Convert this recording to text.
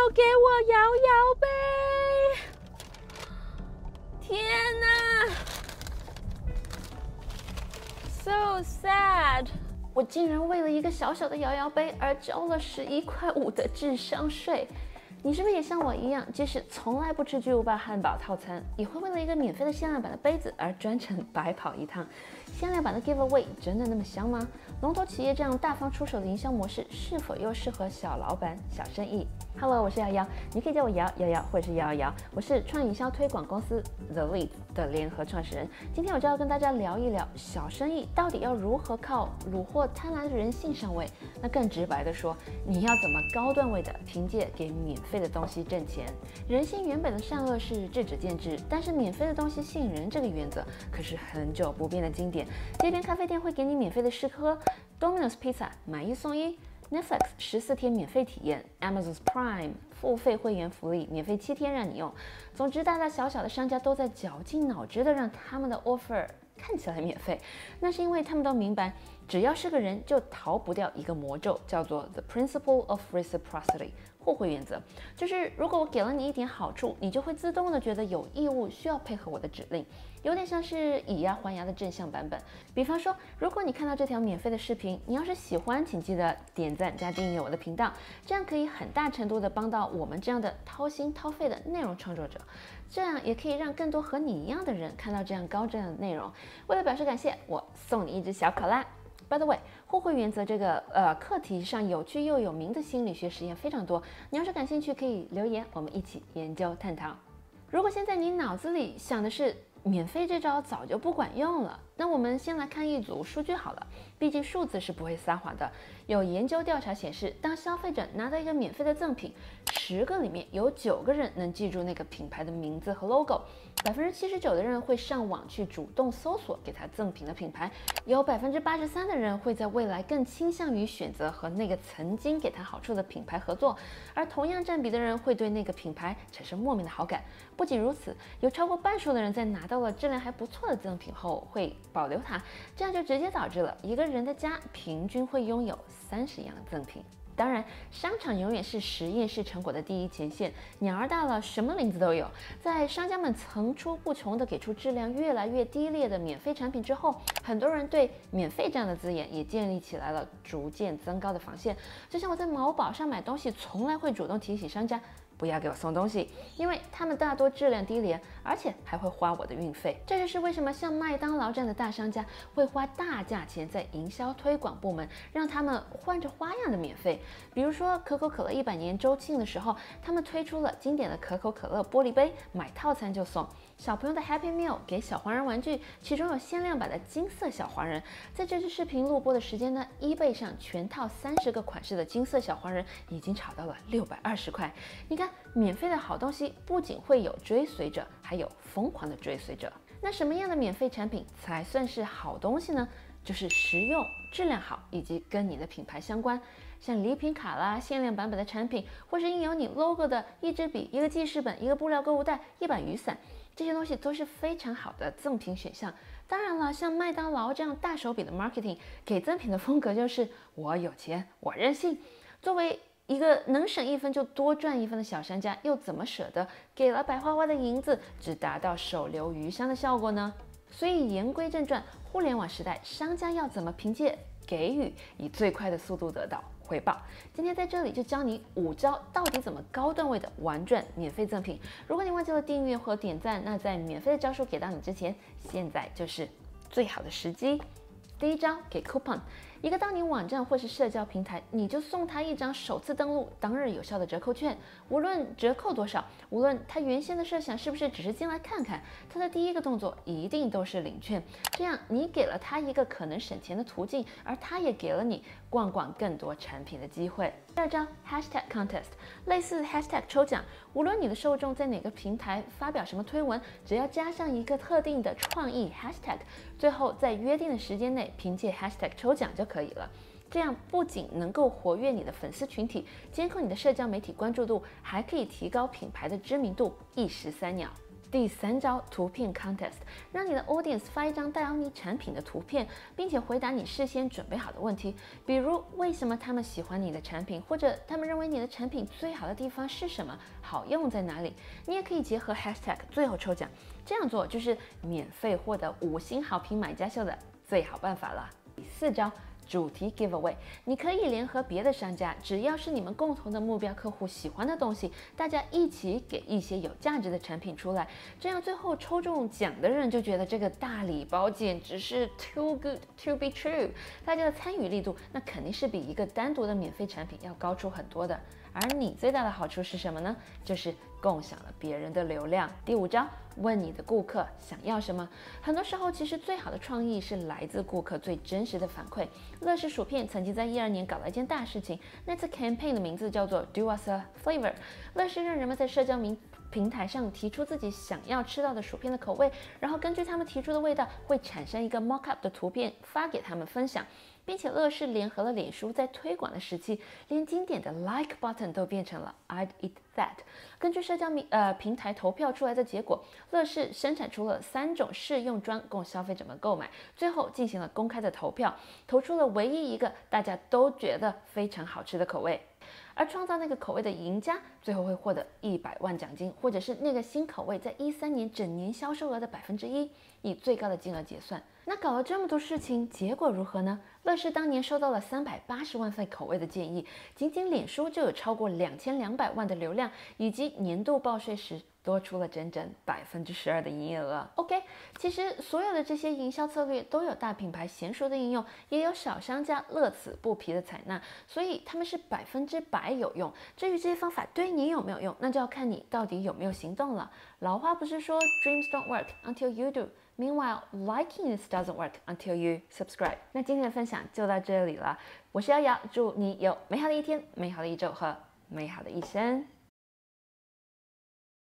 有给我摇摇杯！天哪，so sad！我竟然为了一个小小的摇摇杯而交了十一块五的智商税。你是不是也像我一样，即使从来不吃巨无霸汉堡套餐，也会为了一个免费的限量版的杯子而专程白跑一趟？限量版的 giveaway 真的那么香吗？龙头企业这样大方出手的营销模式，是否又适合小老板、小生意？Hello，我是瑶瑶，你可以叫我瑶瑶瑶，或者是瑶瑶。我是创营销推广公司 The Lead 的联合创始人。今天我就要跟大家聊一聊，小生意到底要如何靠虏获贪婪的人性上位？那更直白的说，你要怎么高段位的凭借给免费的东西挣钱？人性原本的善恶是智者见智，但是免费的东西吸引人这个原则可是很久不变的经典。街边咖啡店会给你免费的试喝。Domino's Pizza 买一送一，Netflix 十四天免费体验，Amazon Prime 付费会员福利，免费七天让你用。总之，大大小小的商家都在绞尽脑汁的让他们的 offer 看起来免费，那是因为他们都明白，只要是个人就逃不掉一个魔咒，叫做 The Principle of Reciprocity。互惠原则就是，如果我给了你一点好处，你就会自动的觉得有义务需要配合我的指令，有点像是以牙还牙的正向版本。比方说，如果你看到这条免费的视频，你要是喜欢，请记得点赞加订阅我的频道，这样可以很大程度的帮到我们这样的掏心掏肺的内容创作者，这样也可以让更多和你一样的人看到这样高质量的内容。为了表示感谢，我送你一只小考拉。By the way，互惠原则这个呃课题上有趣又有名的心理学实验非常多，你要是感兴趣可以留言，我们一起研究探讨。如果现在你脑子里想的是免费这招早就不管用了，那我们先来看一组数据好了，毕竟数字是不会撒谎的。有研究调查显示，当消费者拿到一个免费的赠品，十个里面有九个人能记住那个品牌的名字和 logo。百分之七十九的人会上网去主动搜索给他赠品的品牌，有百分之八十三的人会在未来更倾向于选择和那个曾经给他好处的品牌合作，而同样占比的人会对那个品牌产生莫名的好感。不仅如此，有超过半数的人在拿到了质量还不错的赠品后会保留它，这样就直接导致了一个人的家平均会拥有三十样赠品。当然，商场永远是实验室成果的第一前线。鸟儿大了，什么林子都有。在商家们层出不穷地给出质量越来越低劣的免费产品之后，很多人对“免费”这样的字眼也建立起来了逐渐增高的防线。就像我在某宝上买东西，从来会主动提醒商家。不要给我送东西，因为他们大多质量低廉，而且还会花我的运费。这就是为什么像麦当劳这样的大商家会花大价钱在营销推广部门，让他们换着花样的免费。比如说可口可乐一百年周庆的时候，他们推出了经典的可口可乐玻璃杯，买套餐就送。小朋友的 Happy Meal 给小黄人玩具，其中有限量版的金色小黄人。在这支视频录播的时间呢，eBay 上全套三十个款式的金色小黄人已经炒到了六百二十块。你看，免费的好东西不仅会有追随者，还有疯狂的追随者。那什么样的免费产品才算是好东西呢？就是实用、质量好以及跟你的品牌相关，像礼品卡啦、限量版本的产品，或是印有你 logo 的一支笔、一个记事本、一个布料购物袋、一把雨伞。这些东西都是非常好的赠品选项。当然了，像麦当劳这样大手笔的 marketing 给赠品的风格就是我有钱，我任性。作为一个能省一分就多赚一分的小商家，又怎么舍得给了白花花的银子，只达到手留余香的效果呢？所以言归正传，互联网时代，商家要怎么凭借给予，以最快的速度得到？回报，今天在这里就教你五招，到底怎么高段位的玩转免费赠品。如果你忘记了订阅或点赞，那在免费的招数给到你之前，现在就是最好的时机。第一招，给 coupon。一个当你网站或是社交平台，你就送他一张首次登录当日有效的折扣券。无论折扣多少，无论他原先的设想是不是只是进来看看，他的第一个动作一定都是领券。这样你给了他一个可能省钱的途径，而他也给了你逛逛更多产品的机会。第二招，hashtag contest，类似 hashtag 抽奖。无论你的受众在哪个平台发表什么推文，只要加上一个特定的创意 hashtag，最后在约定的时间内凭借 hashtag 抽奖就。可以了，这样不仅能够活跃你的粉丝群体，监控你的社交媒体关注度，还可以提高品牌的知名度，一石三鸟。第三招，图片 contest，让你的 audience 发一张带有你产品的图片，并且回答你事先准备好的问题，比如为什么他们喜欢你的产品，或者他们认为你的产品最好的地方是什么，好用在哪里。你也可以结合 hashtag 最后抽奖，这样做就是免费获得五星好评买家秀的最好办法了。第四招。主题 giveaway，你可以联合别的商家，只要是你们共同的目标客户喜欢的东西，大家一起给一些有价值的产品出来，这样最后抽中奖的人就觉得这个大礼包简直是 too good to be true，大家的参与力度那肯定是比一个单独的免费产品要高出很多的。而你最大的好处是什么呢？就是共享了别人的流量。第五招，问你的顾客想要什么。很多时候，其实最好的创意是来自顾客最真实的反馈。乐事薯片曾经在一二年搞了一件大事情，那次 campaign 的名字叫做 Do us a flavor。乐事让人们在社交名平台上提出自己想要吃到的薯片的口味，然后根据他们提出的味道，会产生一个 mock up 的图片发给他们分享。并且乐视联合了脸书，在推广的时期，连经典的 Like button 都变成了 I'd eat that。根据社交平呃平台投票出来的结果，乐视生产出了三种试用装供消费者们购买，最后进行了公开的投票，投出了唯一一个大家都觉得非常好吃的口味。而创造那个口味的赢家，最后会获得一百万奖金，或者是那个新口味在一三年整年销售额的百分之一，以最高的金额结算。那搞了这么多事情，结果如何呢？乐视当年收到了三百八十万份口味的建议，仅仅脸书就有超过两千两百万的流量，以及年度报税时。多出了整整百分之十二的营业额。OK，其实所有的这些营销策略都有大品牌娴熟的应用，也有小商家乐此不疲的采纳，所以他们是百分之百有用。至于这些方法对你有没有用，那就要看你到底有没有行动了。老话不是说 Dreams don't work until you do Meanwhile, liking this doesn't work until you subscribe。那今天的分享就到这里了，我是瑶瑶，祝你有美好的一天、美好的一周和美好的一生。